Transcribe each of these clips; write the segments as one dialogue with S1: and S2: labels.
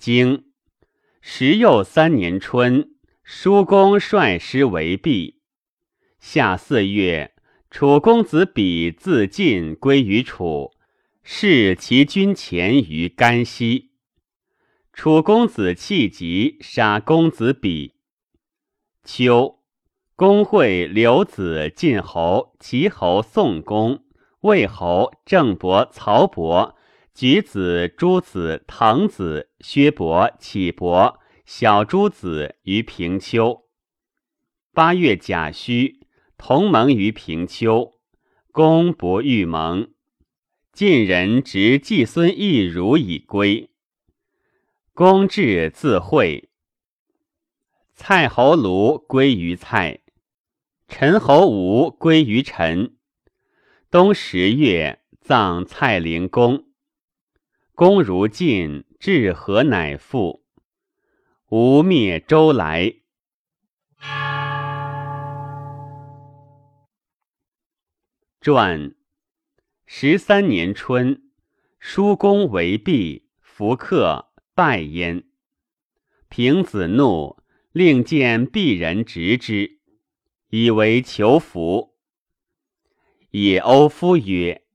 S1: 经时又三年春，叔公率师为毕。夏四月，楚公子比自尽归于楚，弑其军前于甘溪。楚公子弃疾，杀公子比。秋。公会刘子晋侯、齐侯宋公、魏侯郑伯、曹伯、举子、诸子、滕子、薛伯、启伯、小诸子于平丘。八月甲戌，同盟于平丘。公不欲盟。晋人执季孙义如以归。公至自会。蔡侯庐归于蔡。陈侯吴归于陈。冬十月，葬蔡灵公。公如晋，至河乃复。吴灭周来。传十三年春，叔公为毕，弗克拜焉。平子怒，令见鄙人执之。以为求福。也欧夫曰：“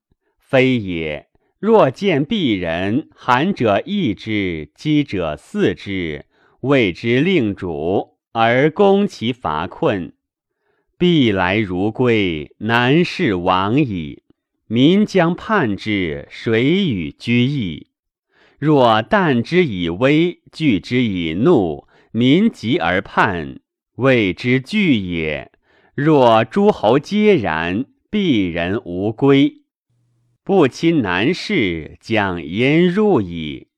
S1: 非也。若见鄙人，寒者益之，饥者饲之，谓之令主，而攻其乏困，必来如归，难事亡矣。民将叛之，谁与居易？若惮之以威，惧之以怒，民急而叛，谓之惧也。”若诸侯皆然，鄙人无归，不亲难事，将焉入矣？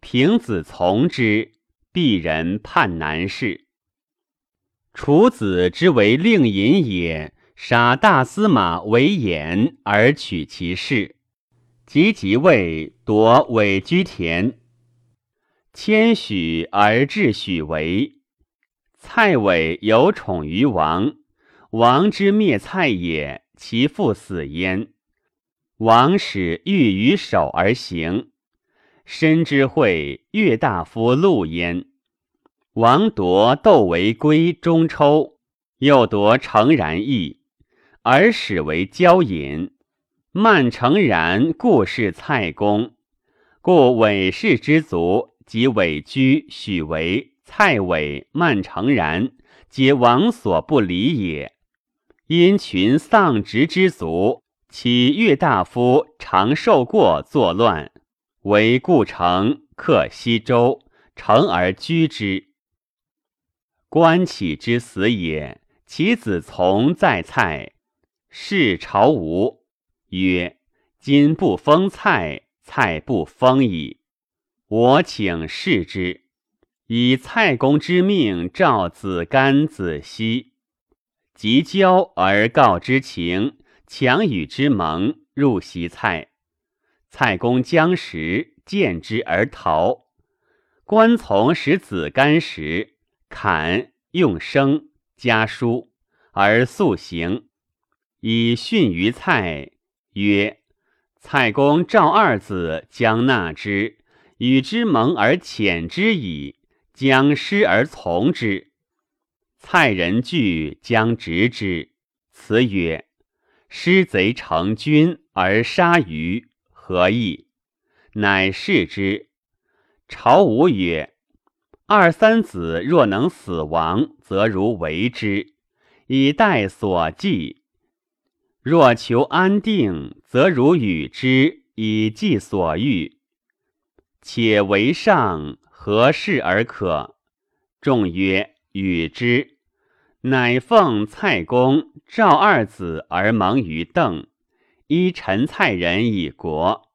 S1: 平子从之，必人叛难事。楚子之为令尹也，杀大司马为衍而取其事，及即位，夺韦居田，谦许而治许为。蔡伟有宠于王。王之灭蔡也，其父死焉。王使欲于守而行，申之会越大夫陆焉。王夺窦为归中抽，又夺成然邑，而使为交尹。慢成然，故是蔡公。故韦氏之族，及韦居、许为、蔡伟、慢成然，皆王所不理也。因群丧职之族，其越大夫常受过作乱，为故城克西周，城而居之。关启之死也，其子从在蔡，是朝吴曰：“今不封蔡，蔡不封矣。我请示之，以蔡公之命召子干、子熙。”即交而告之情，强与之盟，入席蔡。蔡公将食，见之而逃。关从使子干时，砍用生家书而速行，以训于蔡，曰：“蔡公赵二子，将纳之，与之盟而遣之矣，将师而从之。”蔡人惧，将执之。辞曰：“失贼成军而杀鱼，何意？”乃视之。朝吴曰：“二三子若能死亡，则如为之，以待所寄；若求安定，则如与之，以寄所欲。且为上，何事而可？”众曰：“与之。”乃奉蔡公赵二子而盟于邓，依陈蔡人以国。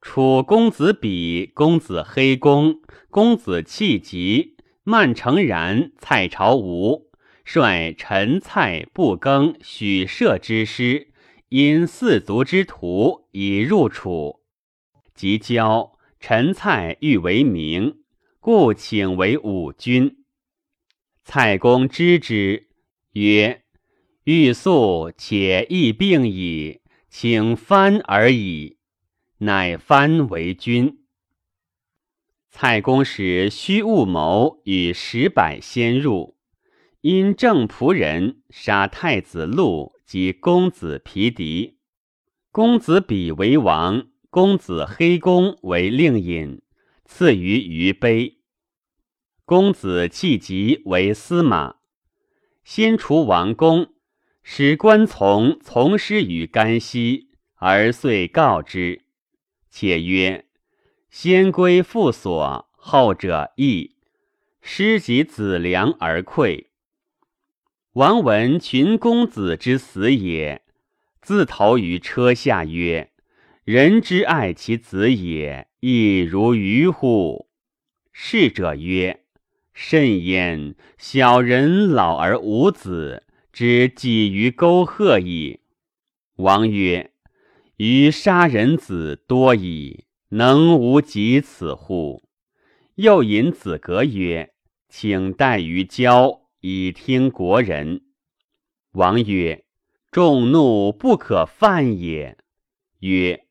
S1: 楚公子比、公子黑公、公子弃疾、曼成然、蔡朝吴，率陈蔡不更许射之师，因四族之徒以入楚。即交陈蔡欲为名，故请为武君。蔡公知之，曰：“欲速且易病矣，请藩而已。”乃藩为君。蔡公使虚务谋与十百先入，因正仆人杀太子路及公子皮狄，公子比为王，公子黑公为令尹，赐于于碑。公子弃疾为司马，先除王公，使官从从师于甘溪，而遂告之，且曰。先归父所，后者义，师及子良而溃。王闻群公子之死也，自投于车下曰：“人之爱其子也，亦如鱼乎？”逝者曰：“甚焉！小人老而无子，之寄于沟壑矣。”王曰：“余杀人子多矣。”能无及此乎？又引子格曰：“请待于郊，以听国人。”王曰：“众怒不可犯也。”曰：“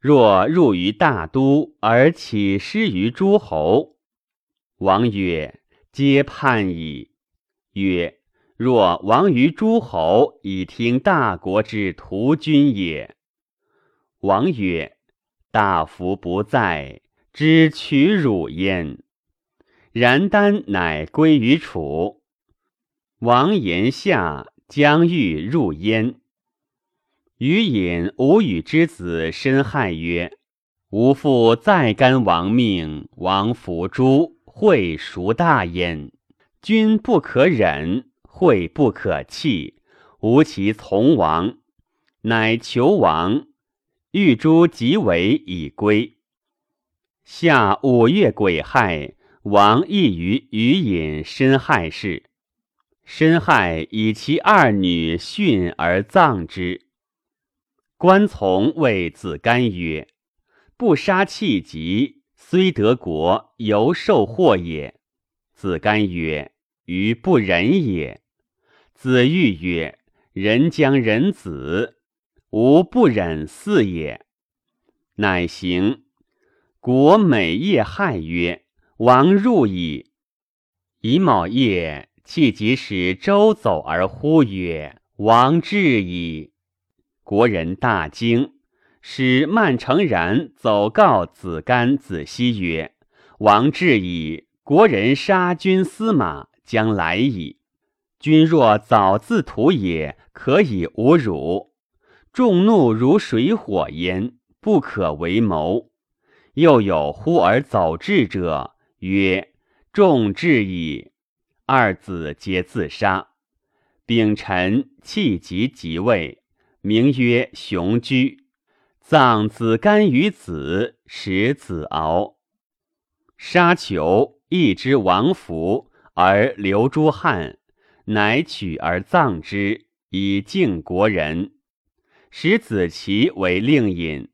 S1: 若入于大都，而起失于诸侯。”王曰：“皆叛矣。”曰：“若亡于诸侯，以听大国之徒君也。”王曰。大夫不在，知取辱焉。然丹乃归于楚。王言下，将欲入焉。余隐吴语之子申亥曰：“吾父再干王命，王服诛，会孰大焉？君不可忍，会不可弃，吾其从王，乃求王。”玉珠即为以归。夏五月癸亥，王亦于余隐申亥氏。申亥以其二女殉而葬之。关从谓子干曰：“不杀气疾，虽得国，犹受祸也。”子干曰：“于不仁也。”子玉曰：“人将人子。”吾不忍嗣也，乃行。国每夜害曰：“王入矣。”乙卯夜，弃即使周走而呼曰：“王至矣！”国人大惊，使曼成然走告子干、子西曰：“王至矣！国人杀君司马，将来矣。君若早自图也，可以无辱。”众怒如水火焉，不可为谋。又有呼而走至者，曰：“众至矣。”二子皆自杀。丙辰，弃疾即位，名曰雄居。葬子干于子，使子敖。杀囚，义之王服，而留诸汉，乃取而葬之，以敬国人。使子奇为令尹。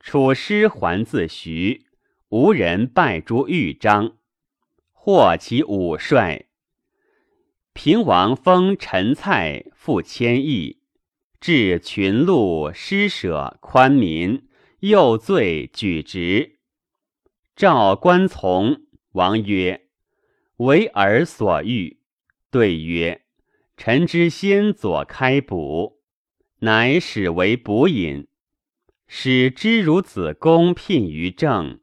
S1: 楚师还自徐，无人拜诸豫章，获其武帅。平王封陈蔡，复千邑，至群禄施舍宽民，又罪举直。赵官从王曰：“为尔所欲。”对曰：“臣之先左开补。”乃使为补饮，使知如子公聘于政，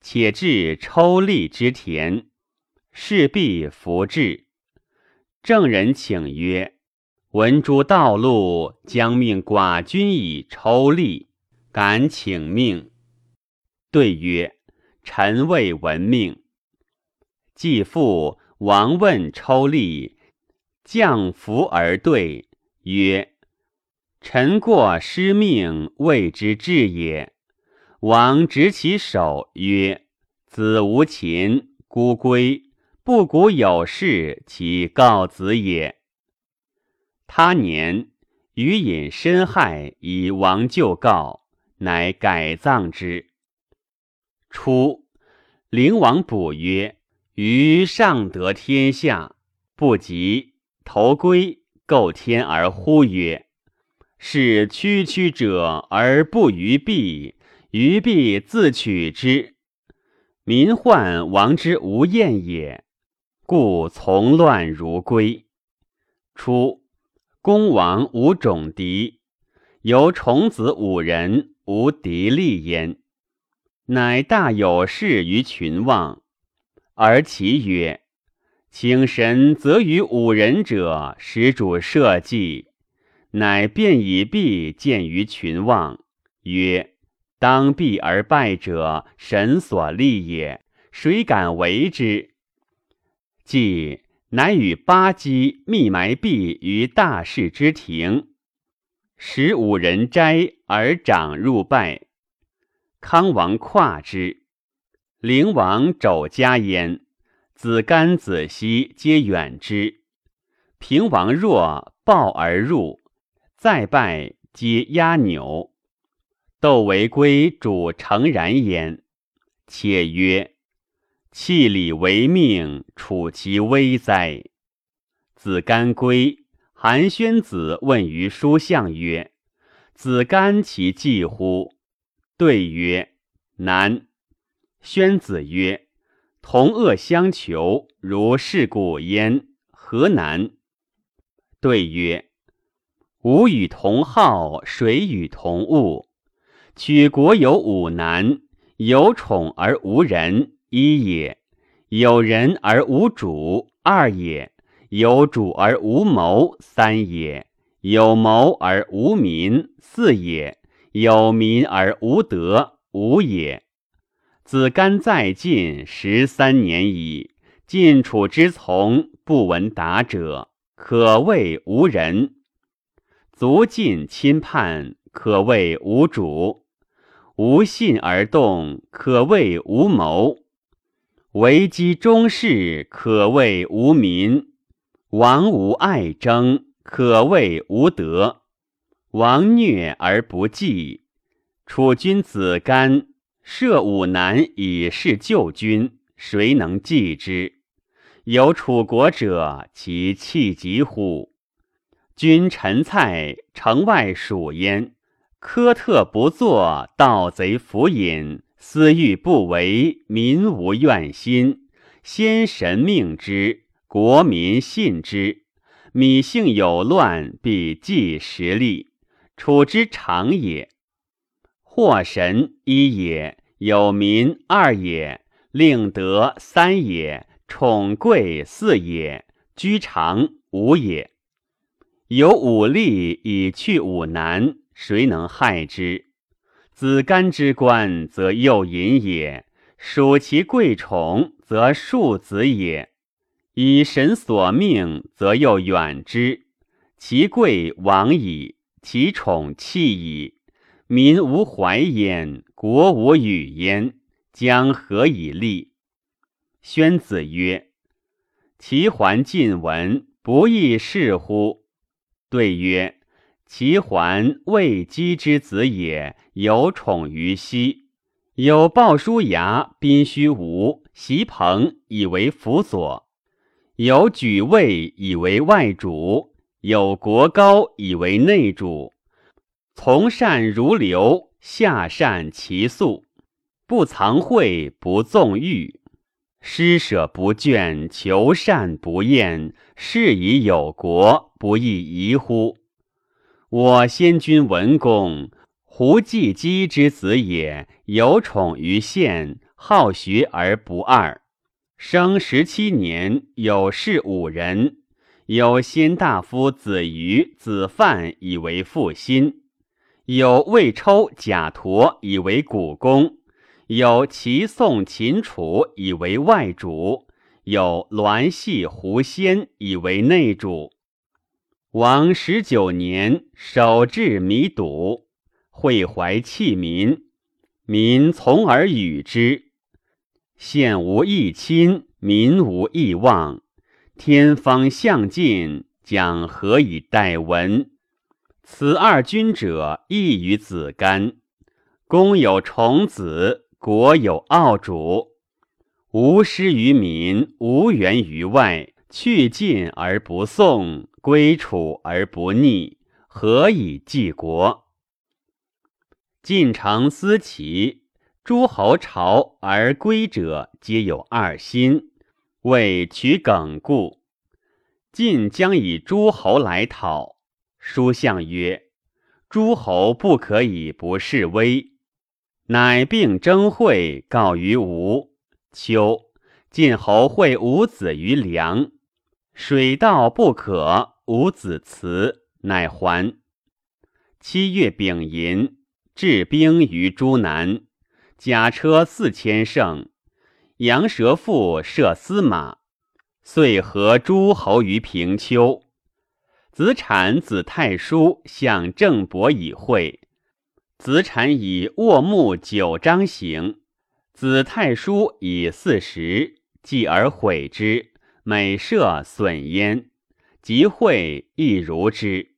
S1: 且至抽吏之田，势必服至。郑人请曰：“闻诸道路将命寡君以抽吏，敢请命？”对曰：“臣未闻命。”继父王问抽吏，降服而对曰。臣过失命，谓之至也。王执其手曰：“子无秦，孤归。不古有事，其告子也。”他年，余隐申害，以王就告，乃改葬之。初，灵王卜曰：“余上得天下，不及投归，构天而呼曰。”是区区者而不于弊，于弊自取之。民患王之无厌也，故从乱如归。初，公王无种敌，由重子五人，无敌立焉。乃大有事于群望，而其曰：“请神则于五人者，使主社稷。”乃便以弊见于群望，曰。当避而败者，神所立也，谁敢为之？既乃与八姬密埋币于大士之庭，使五人斋而长入拜。康王跨之，灵王肘加焉，子干子熙皆远之。平王若抱而入，再拜皆压纽。窦为归主诚然焉，且曰：“弃礼为命，处其危哉！”子干归，韩宣子问于叔相曰：“子干其计乎？”对曰：“难。”宣子曰：“同恶相求，如是故焉，何难？”对曰：“吾与同好，谁与同恶？”取国有五难：有宠而无人，一也；有人而无主，二也；有主而无谋，三也；有谋而无民，四也；有民而无德，五也。子干在晋十三年矣，晋楚之从，不闻达者，可谓无人；足尽亲叛，可谓无主。无信而动，可谓无谋；为积中士，可谓无民；王无爱争，可谓无德；王虐而不济。楚君子干设五难以示救君，谁能继之？有楚国者，其气急乎？君陈蔡城外属焉。苛特不作，盗贼伏隐，私欲不为，民无怨心。先神命之，国民信之。米性有乱，必济实力，处之常也。祸神一也，有民二也，令德三也，宠贵四也，居常五也。有五力以去五难。谁能害之？子干之官，则又隐也；属其贵宠，则庶子也。以神所命，则又远之。其贵亡矣，其宠弃矣。民无怀焉，国无语焉，将何以立？宣子曰：“其桓晋文，不亦是乎？”对曰。其桓未姬之子也，有宠于西，有鲍叔牙、宾须吴、席鹏以为辅佐，有举位以为外主，有国高以为内主。从善如流，下善其速，不藏惠，不纵欲，施舍不倦，求善不厌，是以有国，不亦宜乎？我先君文公，胡季姬之子也，有宠于县，好学而不二。生十七年，有事五人，有先大夫子瑜、子范以为父心，有魏抽、贾陀以为股肱，有齐宋、秦楚以为外主，有栾系、胡仙以为内主。王十九年，守至弥堵，会怀弃民，民从而与之。县无义亲，民无义望，天方向尽，将何以待闻？此二君者，异于子干。公有重子，国有傲主，无失于民，无援于外，去晋而不送。归楚而不逆，何以继国？晋成思齐，诸侯朝而归者，皆有二心，为取梗故。晋将以诸侯来讨。书相曰：“诸侯不可以不示威。”乃并征会，告于吴。秋，晋侯会伍子于梁，水道不可，无子辞，乃还。七月丙寅，置兵于诸南。甲车四千乘，羊舌父射司马，遂合诸侯于平丘。子产、子太叔向郑伯以会。子产以卧木九章行，子太叔以四十，继而毁之，每射损焉。即会亦如之。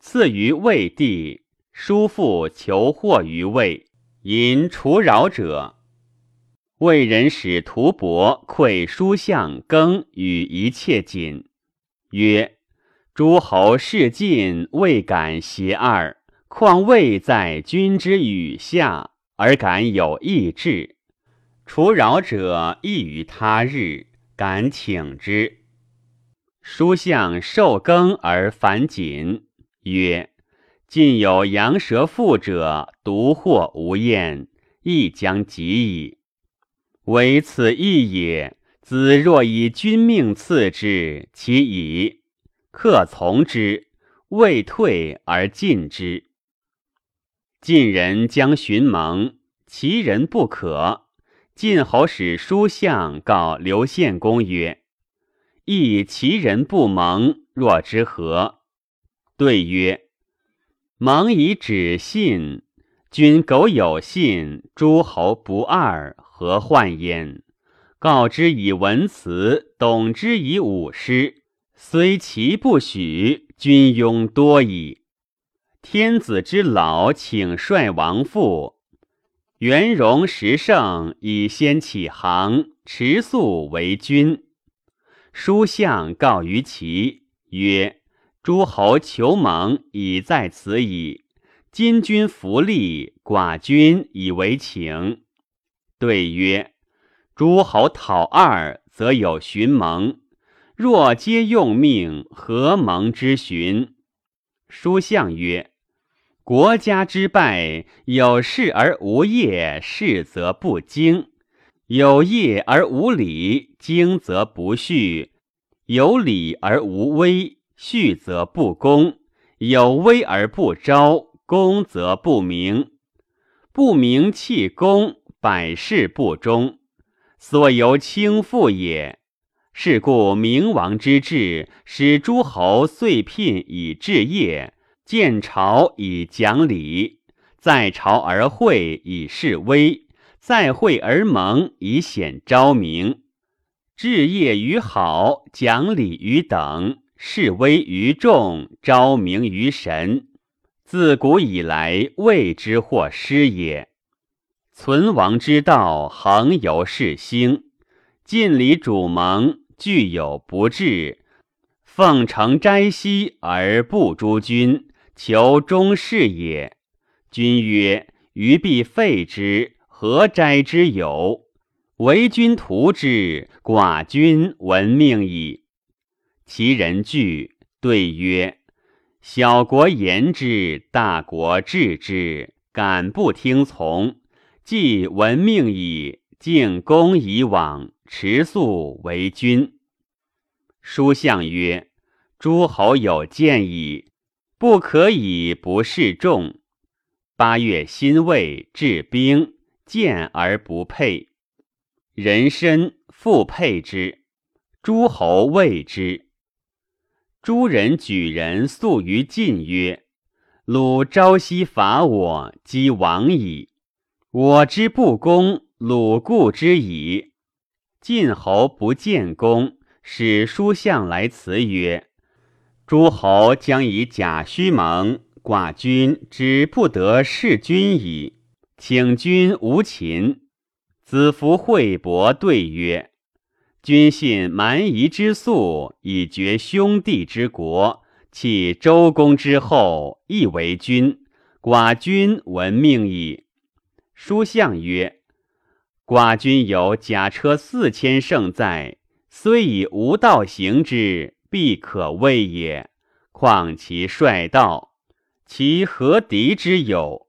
S1: 赐于魏帝，叔父求祸于魏。因除扰者，魏人使屠伯馈书相更与一切锦，曰：“诸侯事尽，未敢邪二，况魏在君之羽下，而敢有异志？除扰者亦于他日，敢请之。”书相受更而反谨，曰。近有羊舌腹者，独获无厌，亦将及矣。唯此一也。子若以君命赐之，其矣。客从之，未退而进之。晋人将寻盟，其人不可。晋侯使书相告刘献公曰：“亦其人不盟，若之何？”对曰。蒙以止信，君苟有信，诸侯不二，何患焉？告之以文辞，懂之以武诗，虽其不许，君庸多矣。天子之老，请率王父。元荣十圣，以先起行，持素为君。书相告于齐，曰。诸侯求盟，已在此矣。今君弗利，寡君以为请。对曰：诸侯讨二，则有寻盟；若皆用命，何盟之寻？书相曰：国家之败，有事而无业，事则不精；有业而无礼，精则不序；有礼而无威。序则不公，有威而不昭，公则不明。不明弃公，百事不忠，所由轻负也。是故明王之治，使诸侯遂聘以治业，见朝以讲礼，在朝而会以示威，在会而盟以显昭明。治业于好，讲礼于等。示威于众，昭明于神。自古以来，未之或失也。存亡之道，恒由是兴。晋礼主盟，具有不治；奉承斋息而不诛君，求忠事也。君曰：余必废之，何斋之有？为君图之，寡君闻命矣。其人惧，对曰：“小国言之，大国治之，敢不听从？既闻命矣，敬公以往，持素为君。”书相曰：“诸侯有见矣，不可以不示众。”八月辛未，治兵，见而不配。人参复配之，诸侯畏之。诸人举人诉于晋曰：“鲁朝夕伐我，击亡矣。我之不公，鲁固之矣。”晋侯不见公，使书相来辞曰：“诸侯将以假虚盟，寡君之不得弑君矣。请君无秦。”子服惠伯对曰。君信蛮夷之素，以绝兄弟之国，弃周公之后，亦为君。寡君闻命矣。书相曰：“寡君有甲车四千乘在，虽以无道行之，必可畏也。况其率道，其何敌之有？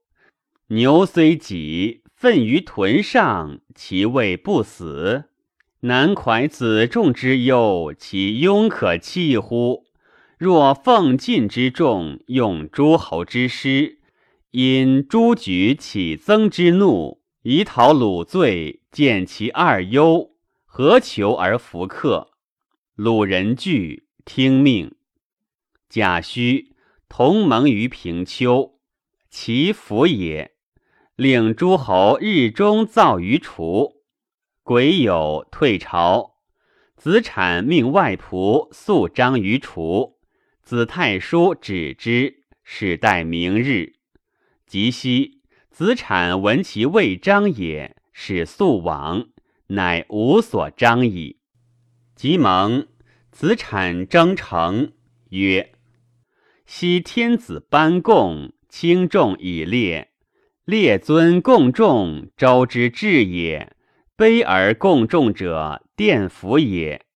S1: 牛虽己奋于屯上，其未不死。难怀子仲之忧，其庸可弃乎？若奉晋之众，用诸侯之师。”因诸举起增之怒，以讨鲁罪，见其二忧，何求而弗克？鲁人惧，听命。贾诩同盟于平丘，其福也。令诸侯日中造于楚，癸酉退朝。子产命外仆肃章于楚，子太叔止之，使待明日。及夕，子产闻其未章也，使速往，乃无所章矣。即蒙子产征城，曰：“昔天子班贡，轻重以列，列尊共重，周之至也。卑而共重者，殿服也。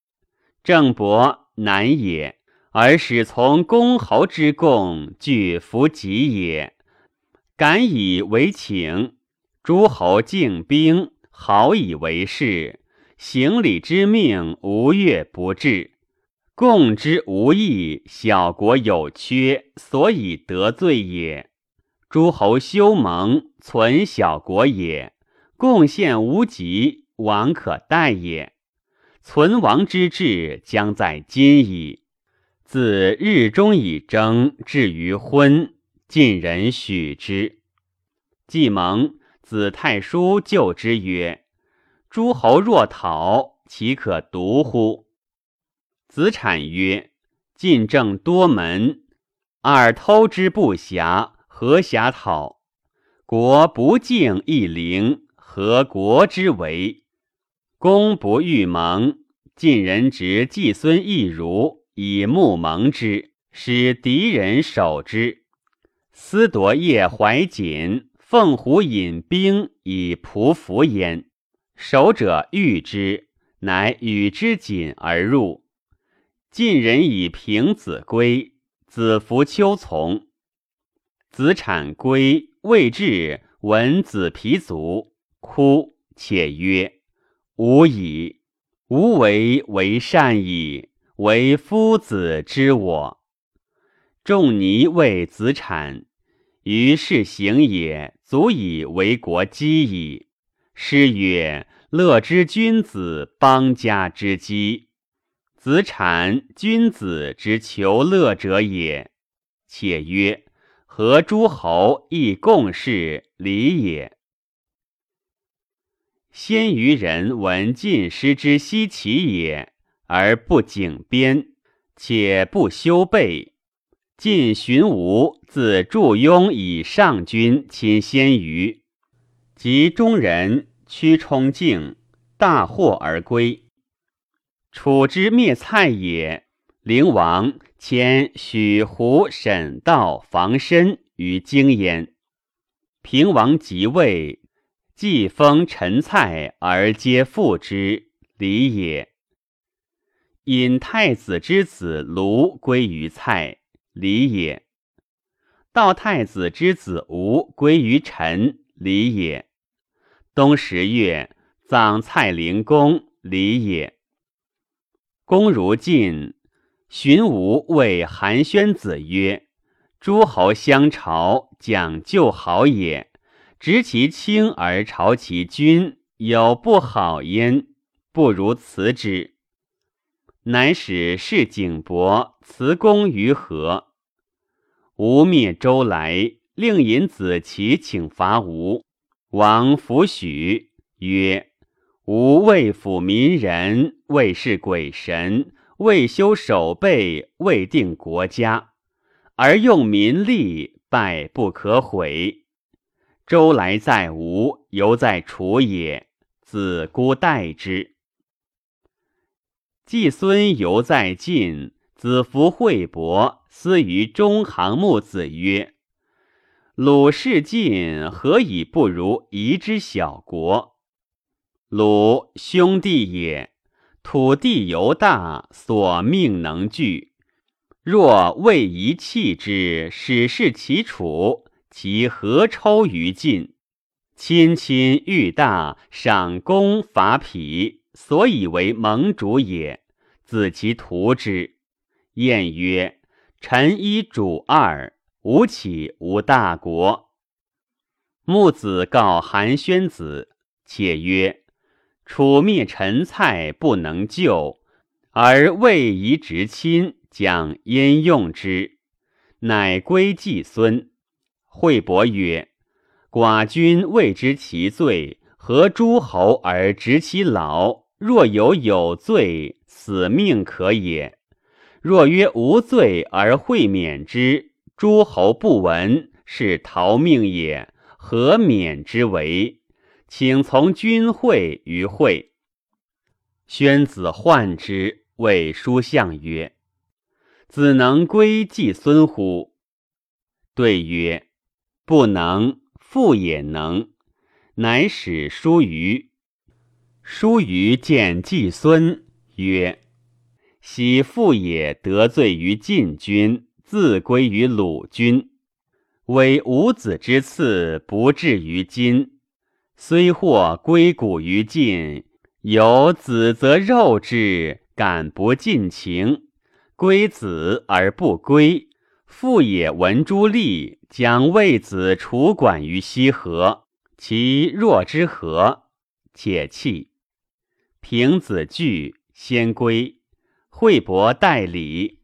S1: 郑伯难也，而使从公侯之贡，具服己也。”敢以为请，诸侯敬兵，好以为事。行礼之命，无越不至。共之无益，小国有缺，所以得罪也。诸侯修盟，存小国也。贡献无极，王可待也。存亡之志，将在今矣。自日中以征，至于昏。晋人许之，季蒙子太叔救之曰：“诸侯若讨，岂可独乎？”子产曰：“晋政多门，尔偷之不暇，何暇讨？国不敬亦陵，何国之为？公不欲盟，晋人执季孙亦如以目蒙之，使敌人守之。”思夺叶怀瑾，凤虎引兵以匍匐焉，守者遇之，乃与之锦而入。晋人以平子归，子服丘从。子产归，未至，闻子皮卒，哭，且曰：“吾矣，吾为为善矣，为夫子之我。”仲尼谓子产。于是行也，足以为国基矣。诗曰：“乐之君子，邦家之基。”子产，君子之求乐者也。且曰：“何诸侯亦共事礼也？”先于人闻晋师之西齐也，而不警边，且不修备。晋荀吴自祝庸以上君亲先于，及中人屈冲敬大获而归。楚之灭蔡也，灵王迁许胡沈道防身于京焉。平王即位，既封陈蔡而皆复之，礼也。引太子之子卢归于蔡。礼也。道太子之子吴归于陈，礼也。冬十月，葬蔡灵公，礼也。公如晋，荀吴谓韩宣子曰：“诸侯相朝，讲究好也。执其轻而朝其君，有不好焉，不如辞之。”乃使士景伯辞公于河。吴灭周来，令尹子奇请伐吴。王弗许，曰：“吾未抚民人，未是鬼神，未修守备，未定国家，而用民力，败不可悔。周来在吴，犹在楚也，子孤待之。季孙犹在晋，子服惠伯。思于中行木子曰：“鲁士晋，何以不如夷之小国？鲁兄弟也，土地犹大，所命能聚。若为夷弃之，使是其楚，其何抽于晋？亲亲欲大，赏功伐匹，所以为盟主也。子其图之。晏曰：“臣一主二。”吴起无大国。木子告韩宣子，且曰：“楚灭陈蔡不能救，而魏夷直亲，将焉用之？”乃归季孙。惠伯曰：“寡君未知其罪，何诸侯而执其老？若有有罪，死命可也；若曰无罪而会免之。”诸侯不闻，是逃命也。何免之为？请从君会于会。宣子患之，谓书相曰：“子能归季孙乎？”对曰：“不能，父也能。”乃使叔于。叔于见季孙曰：“喜父也得罪于晋君。”自归于鲁君，为五子之次，不至于今。虽获归谷于晋，有子则肉之，感不尽情。归子而不归，父也闻诸利，将魏子处管于西河，其若之何？且弃。平子惧，先归。惠伯代礼。